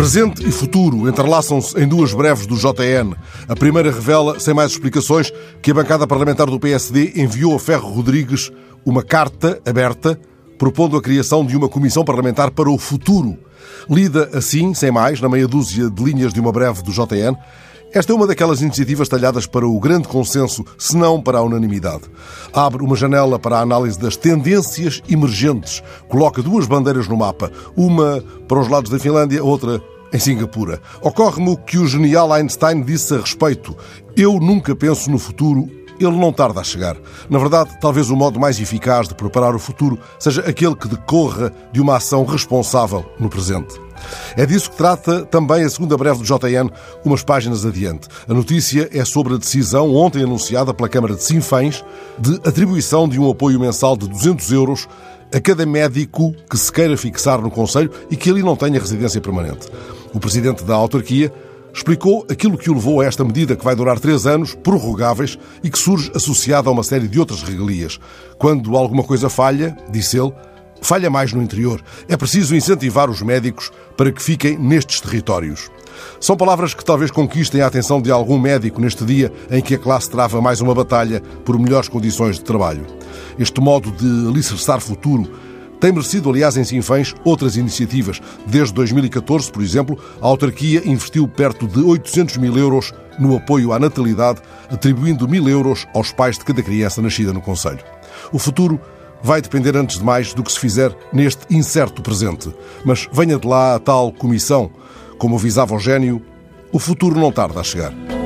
Presente e futuro entrelaçam-se em duas breves do JN. A primeira revela, sem mais explicações, que a bancada parlamentar do PSD enviou a Ferro Rodrigues uma carta aberta propondo a criação de uma comissão parlamentar para o futuro. Lida assim, sem mais, na meia dúzia de linhas de uma breve do JN, esta é uma daquelas iniciativas talhadas para o grande consenso, se não para a unanimidade. Abre uma janela para a análise das tendências emergentes, coloca duas bandeiras no mapa, uma para os lados da Finlândia, outra em Singapura. Ocorre-me o que o genial Einstein disse a respeito: Eu nunca penso no futuro, ele não tarda a chegar. Na verdade, talvez o modo mais eficaz de preparar o futuro seja aquele que decorra de uma ação responsável no presente. É disso que trata também a segunda breve do JN, umas páginas adiante. A notícia é sobre a decisão, ontem anunciada pela Câmara de Sinfãs, de atribuição de um apoio mensal de 200 euros a cada médico que se queira fixar no Conselho e que ali não tenha residência permanente. O presidente da autarquia explicou aquilo que o levou a esta medida que vai durar três anos, prorrogáveis, e que surge associada a uma série de outras regalias. Quando alguma coisa falha, disse ele, falha mais no interior. É preciso incentivar os médicos para que fiquem nestes territórios. São palavras que talvez conquistem a atenção de algum médico neste dia em que a classe trava mais uma batalha por melhores condições de trabalho. Este modo de alicerçar futuro tem merecido, aliás, em Sinfãs, outras iniciativas. Desde 2014, por exemplo, a autarquia investiu perto de 800 mil euros no apoio à natalidade, atribuindo mil euros aos pais de cada criança nascida no Conselho. O futuro vai depender, antes de mais, do que se fizer neste incerto presente. Mas venha de lá a tal comissão. Como avisava o gênio, o futuro não tarda a chegar.